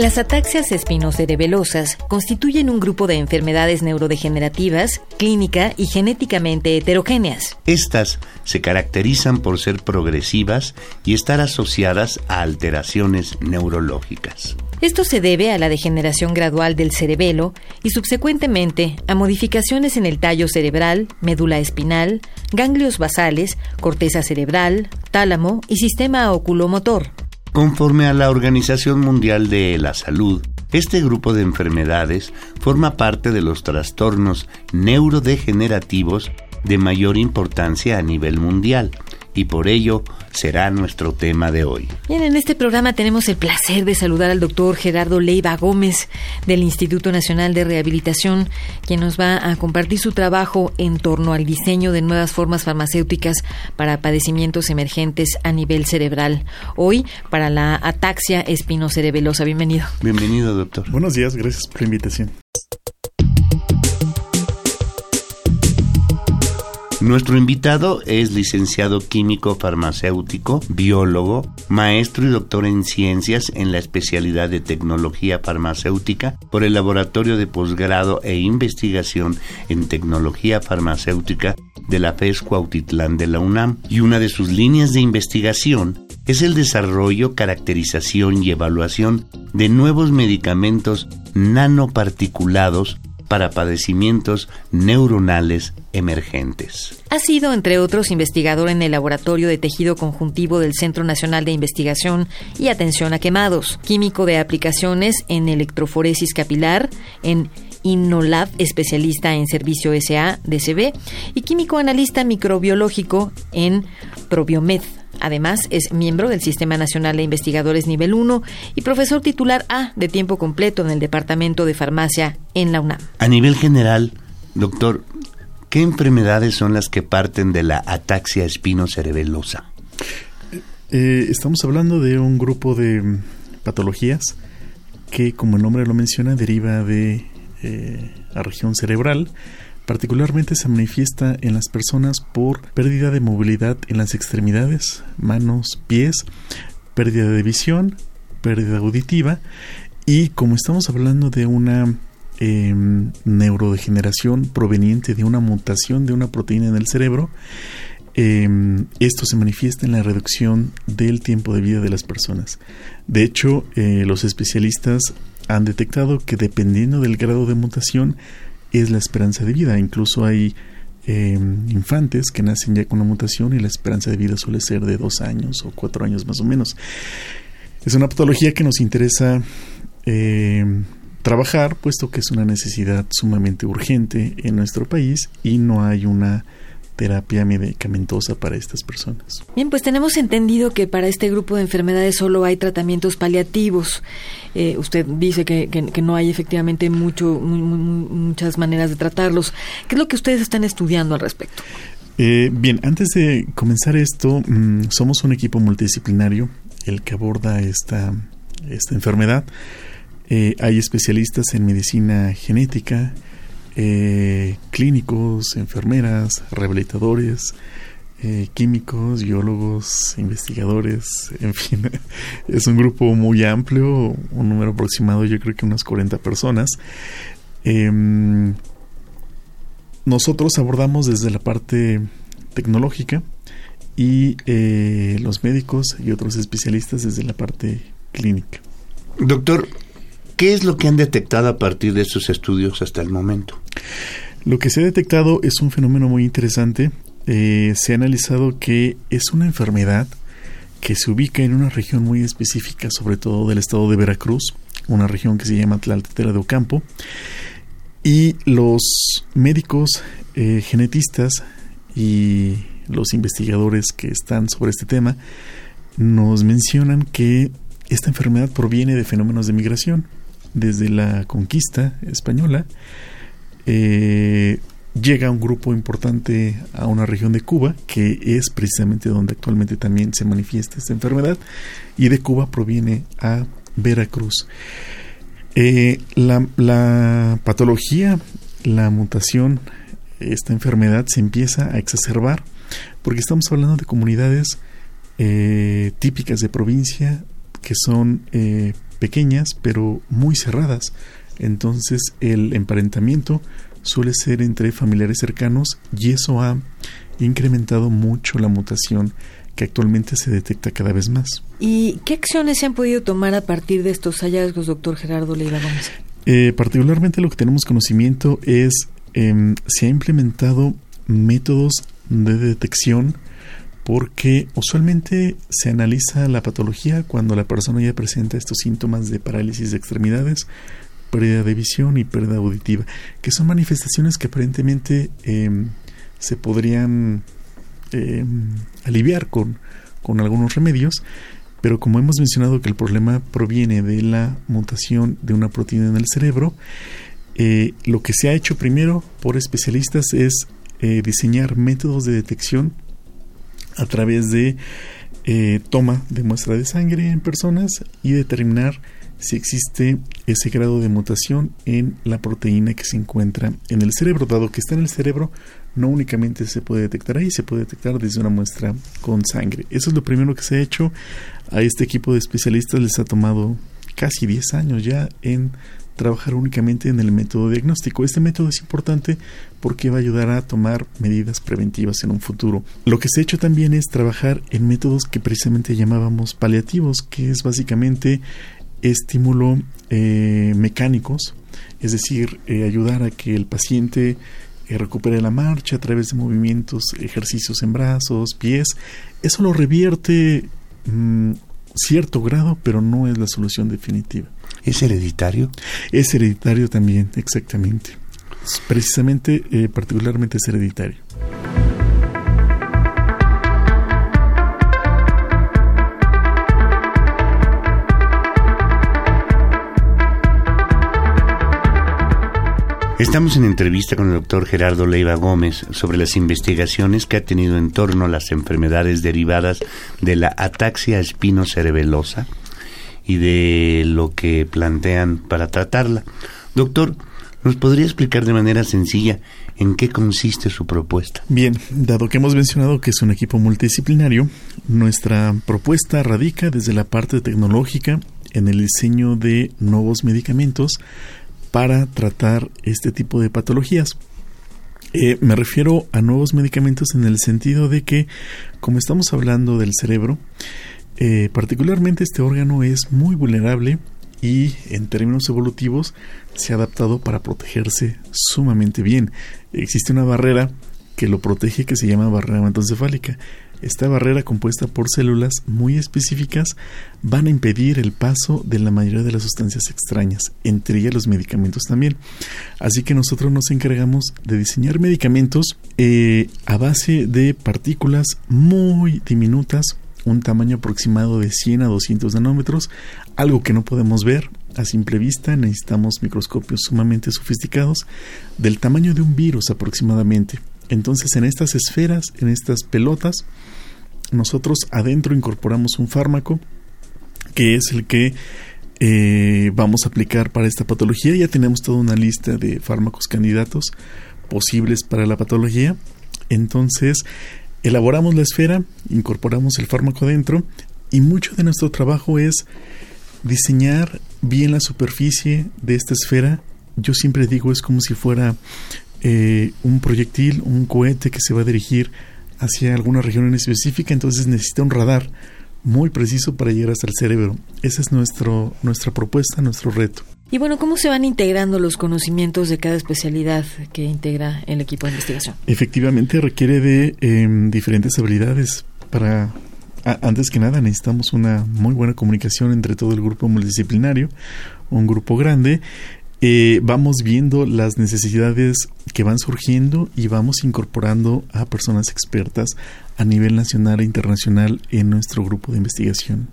Las ataxias espinocerebelosas constituyen un grupo de enfermedades neurodegenerativas, clínica y genéticamente heterogéneas. Estas se caracterizan por ser progresivas y estar asociadas a alteraciones neurológicas. Esto se debe a la degeneración gradual del cerebelo y subsecuentemente a modificaciones en el tallo cerebral, médula espinal, ganglios basales, corteza cerebral, tálamo y sistema oculomotor. Conforme a la Organización Mundial de la Salud, este grupo de enfermedades forma parte de los trastornos neurodegenerativos de mayor importancia a nivel mundial y por ello será nuestro tema de hoy. Bien, en este programa tenemos el placer de saludar al doctor Gerardo Leiva Gómez del Instituto Nacional de Rehabilitación, quien nos va a compartir su trabajo en torno al diseño de nuevas formas farmacéuticas para padecimientos emergentes a nivel cerebral. Hoy para la ataxia espinocerebelosa. Bienvenido. Bienvenido, doctor. Buenos días, gracias por la invitación. Nuestro invitado es licenciado químico farmacéutico, biólogo, maestro y doctor en ciencias en la especialidad de tecnología farmacéutica por el Laboratorio de Posgrado e Investigación en Tecnología Farmacéutica de la FES Cuautitlán de la UNAM. Y una de sus líneas de investigación es el desarrollo, caracterización y evaluación de nuevos medicamentos nanoparticulados para padecimientos neuronales emergentes. Ha sido, entre otros, investigador en el Laboratorio de Tejido Conjuntivo del Centro Nacional de Investigación y Atención a Quemados, químico de aplicaciones en electroforesis capilar, en Innolab, especialista en servicio SA DCB, y químico analista microbiológico en Probiomed, Además, es miembro del Sistema Nacional de Investigadores Nivel 1 y profesor titular A de tiempo completo en el Departamento de Farmacia en la UNAM. A nivel general, doctor, ¿qué enfermedades son las que parten de la ataxia espinocerebelosa? Eh, estamos hablando de un grupo de patologías que, como el nombre lo menciona, deriva de eh, la región cerebral Particularmente se manifiesta en las personas por pérdida de movilidad en las extremidades, manos, pies, pérdida de visión, pérdida auditiva y como estamos hablando de una em, neurodegeneración proveniente de una mutación de una proteína en el cerebro, em, esto se manifiesta en la reducción del tiempo de vida de las personas. De hecho, eh, los especialistas han detectado que dependiendo del grado de mutación, es la esperanza de vida. Incluso hay em, infantes que nacen ya con una mutación y la esperanza de vida suele ser de dos años o cuatro años más o menos. Es una patología que nos interesa em, trabajar, puesto que es una necesidad sumamente urgente en nuestro país y no hay una terapia medicamentosa para estas personas. Bien, pues tenemos entendido que para este grupo de enfermedades solo hay tratamientos paliativos. Eh, usted dice que, no hay efectivamente mucho, muchas maneras de tratarlos. ¿Qué es lo que ustedes están estudiando al respecto? Eh, bien, antes de comenzar esto, mm, somos un equipo multidisciplinario el que aborda esta, esta enfermedad. Eh, hay especialistas en medicina genética, eh, clínicos, enfermeras, rehabilitadores, eh, químicos, biólogos, investigadores, en fin, es un grupo muy amplio, un número aproximado yo creo que unas 40 personas. Em, nosotros abordamos desde la parte tecnológica y eh, los médicos y otros especialistas desde la parte clínica. Doctor, ¿Qué es lo que han detectado a partir de sus estudios hasta el momento? Lo que se ha detectado es un fenómeno muy interesante. Eh, se ha analizado que es una enfermedad que se ubica en una región muy específica, sobre todo del estado de Veracruz, una región que se llama Tlaltetera de Ocampo. Y los médicos eh, genetistas y los investigadores que están sobre este tema nos mencionan que esta enfermedad proviene de fenómenos de migración. Desde la conquista española, eh, llega un grupo importante a una región de Cuba, que es precisamente donde actualmente también se manifiesta esta enfermedad, y de Cuba proviene a Veracruz. Eh, la, patología, la mutación, esta enfermedad se empieza a exacerbar porque estamos hablando de comunidades eh, típicas de provincia que son eh, pequeñas pero muy cerradas. Entonces el emparentamiento suele ser entre familiares cercanos y eso ha incrementado mucho la mutación que actualmente se detecta cada vez más. ¿Y qué acciones se han podido tomar a partir de estos hallazgos, doctor Gerardo Leiva Gómez? Eh, particularmente lo que tenemos conocimiento es eh, se ha implementado métodos de detección porque usualmente se analiza la patología cuando la persona ya presenta estos síntomas de parálisis de extremidades, pérdida de visión y pérdida auditiva, que son manifestaciones que aparentemente em, se podrían em, aliviar con, con algunos remedios, pero como hemos mencionado que el problema proviene de la mutación de una proteína en el cerebro, eh, lo que se ha hecho primero por especialistas es eh, diseñar métodos de detección a través de eh, toma de muestra de sangre en personas y determinar si existe ese grado de mutación en la proteína que se encuentra en el cerebro. Dado que está en el cerebro, no únicamente se puede detectar ahí, se puede detectar desde una muestra con sangre. Eso es lo primero que se ha hecho. A este equipo de especialistas les ha tomado casi 10 años ya en trabajar únicamente en el método diagnóstico. Este método es importante porque va a ayudar a tomar medidas preventivas en un futuro. Lo que se ha hecho también es trabajar en métodos que precisamente llamábamos paliativos, que es básicamente estímulo eh, mecánicos, es decir, eh, ayudar a que el paciente eh, recupere la marcha a través de movimientos, ejercicios en brazos, pies. Eso lo revierte mm, cierto grado, pero no es la solución definitiva. ¿Es hereditario? Es hereditario también, exactamente. Precisamente, eh, particularmente es hereditario. Estamos en entrevista con el doctor Gerardo Leiva Gómez sobre las investigaciones que ha tenido en torno a las enfermedades derivadas de la ataxia espinocerebelosa y de lo que plantean para tratarla. Doctor, ¿nos podría explicar de manera sencilla en qué consiste su propuesta? Bien, dado que hemos mencionado que es un equipo multidisciplinario, nuestra propuesta radica desde la parte tecnológica en el diseño de nuevos medicamentos para tratar este tipo de patologías. Eh, me refiero a nuevos medicamentos en el sentido de que, como estamos hablando del cerebro, eh, particularmente este órgano es muy vulnerable y en términos evolutivos se ha adaptado para protegerse sumamente bien. Existe una barrera que lo protege que se llama barrera hematoencefálica. Esta barrera compuesta por células muy específicas van a impedir el paso de la mayoría de las sustancias extrañas, entre ellas los medicamentos también. Así que nosotros nos encargamos de diseñar medicamentos eh, a base de partículas muy diminutas, un tamaño aproximado de 100 a 200 nanómetros, algo que no podemos ver a simple vista, necesitamos microscopios sumamente sofisticados, del tamaño de un virus aproximadamente. Entonces en estas esferas, en estas pelotas, nosotros adentro incorporamos un fármaco que es el que eh, vamos a aplicar para esta patología. Ya tenemos toda una lista de fármacos candidatos posibles para la patología. Entonces, elaboramos la esfera, incorporamos el fármaco adentro y mucho de nuestro trabajo es diseñar bien la superficie de esta esfera. Yo siempre digo es como si fuera eh, un proyectil, un cohete que se va a dirigir hacia alguna región en específica, entonces necesita un radar muy preciso para llegar hasta el cerebro. Esa es nuestro, nuestra propuesta, nuestro reto. Y bueno, ¿cómo se van integrando los conocimientos de cada especialidad que integra el equipo de investigación? Efectivamente, requiere de em, diferentes habilidades para... antes que nada, necesitamos una muy buena comunicación entre todo el grupo multidisciplinario, un grupo grande, eh, vamos viendo las necesidades que van surgiendo y vamos incorporando a personas expertas a nivel nacional e internacional en nuestro grupo de investigación.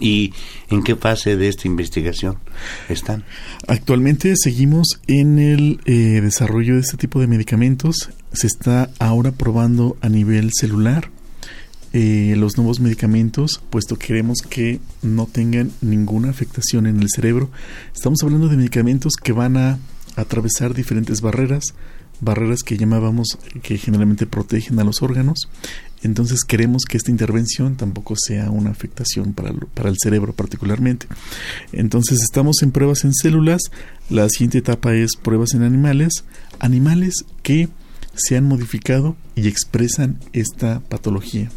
¿Y en qué fase de esta investigación están? Actualmente seguimos en el eh, desarrollo de este tipo de medicamentos. Se está ahora probando a nivel celular eh, los nuevos medicamentos, puesto que queremos que no tengan ninguna afectación en el cerebro. Estamos hablando de medicamentos que van a atravesar diferentes barreras, barreras que llamábamos que generalmente protegen a los órganos. Entonces queremos que esta intervención tampoco sea una afectación para, para el cerebro particularmente. Entonces estamos en pruebas en células. La siguiente etapa es pruebas en animales. Animales que se han modificado y expresan esta patología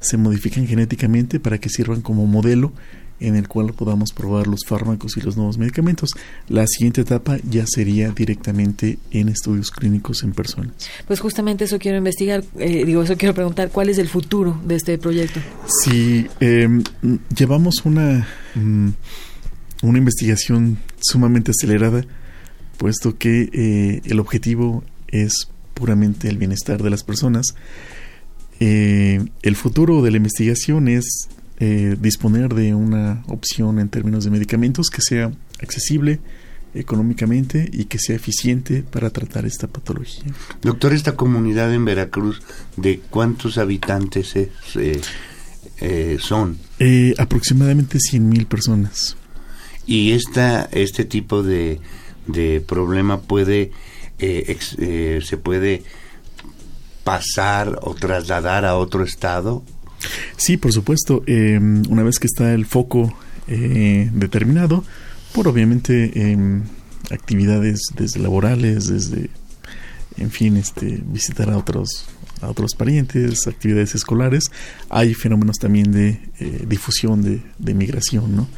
se modifican genéticamente para que sirvan como modelo en el cual podamos probar los fármacos y los nuevos medicamentos. La siguiente etapa ya sería directamente en estudios clínicos en personas. Pues justamente eso quiero investigar, eh, digo, eso quiero preguntar, ¿cuál es el futuro de este proyecto? Sí, em, llevamos una, mm, una investigación sumamente acelerada, puesto que eh, el objetivo es puramente el bienestar de las personas eh, el futuro de la investigación es eh, disponer de una opción en términos de medicamentos que sea accesible económicamente y que sea eficiente para tratar esta patología. Doctor, esta comunidad en Veracruz, ¿de cuántos habitantes eh, son? aproximadamente 100.000 personas. ¿Y esta, este tipo de, de problema puede, se puede pasar o trasladar a otro estado? Sí, por supuesto. Em, una vez que está el foco eh, determinado, por obviamente eh, actividades desde laborales, desde, en fin, este, visitar a otros a otros parientes, actividades escolares, hay fenómenos también de eh, difusión de, de migración, ¿no?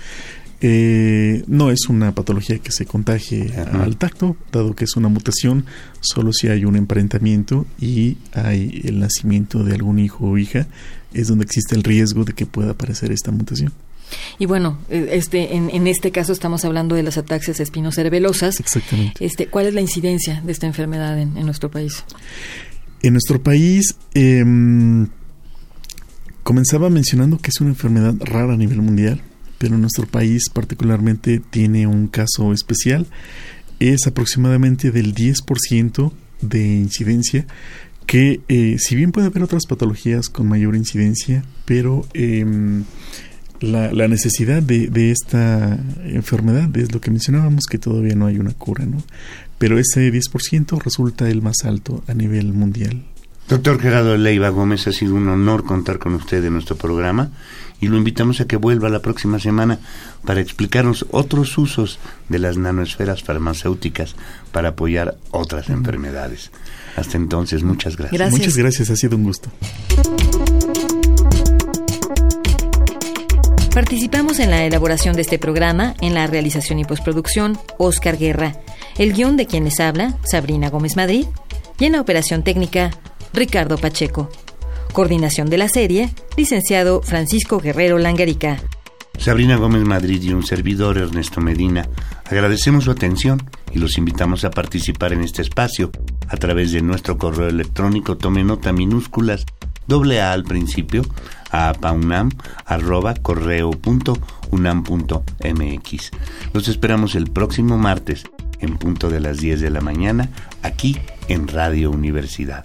Eh, no es una patología que se contagie al tacto, dado que es una mutación, solo si hay un emparentamiento y hay el nacimiento de algún hijo o hija, es donde existe el riesgo de que pueda aparecer esta mutación. Y bueno, e, este, en, este caso estamos hablando de las ataxias espinocerebelosas. Exactamente. Este, ¿Cuál es la incidencia de esta enfermedad en, nuestro país? En nuestro país, em, comenzaba mencionando que es una enfermedad rara a nivel mundial pero nuestro país particularmente tiene un caso especial. Es aproximadamente del 10% de incidencia que eh, si bien puede haber otras patologías con mayor incidencia, pero em, la, la, necesidad de, de, esta enfermedad es lo que mencionábamos, que todavía no hay una cura, ¿no? Pero ese 10% resulta el más alto a nivel mundial. Doctor Gerardo Leiva Gómez, ha sido un honor contar con usted en nuestro programa y lo invitamos a que vuelva la próxima semana para explicarnos otros usos de las nanoesferas farmacéuticas para apoyar otras enfermedades. Hasta entonces, muchas gracias. Muchas gracias, ha sido un gusto. Participamos en la elaboración de este programa, en la realización y postproducción, Oscar Guerra, el guion de quienes habla, Sabrina Gómez Madrid, y en la operación técnica, Ricardo Pacheco. Coordinación de la serie, licenciado Francisco Guerrero Langarica. Sabrina Gómez Madrid y un servidor Ernesto Medina agradecemos su atención y los invitamos a participar en este espacio a través de nuestro correo electrónico. Tome nota minúsculas doble A al principio a paunam arroba correo punto unam mx. Los esperamos el próximo martes en punto de las 10 de la mañana aquí en Radio Universidad.